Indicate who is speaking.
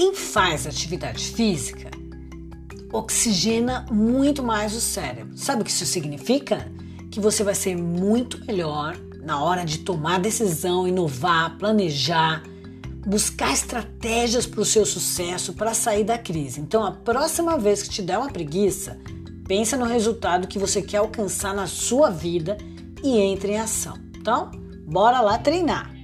Speaker 1: quem faz atividade física oxigena muito mais o cérebro. Sabe o que isso significa? Que você vai ser muito melhor na hora de tomar decisão, inovar, planejar, buscar estratégias para o seu sucesso, para sair da crise. Então, a próxima vez que te der uma preguiça, pensa no resultado que você quer alcançar na sua vida e entre em ação. Então, bora lá treinar.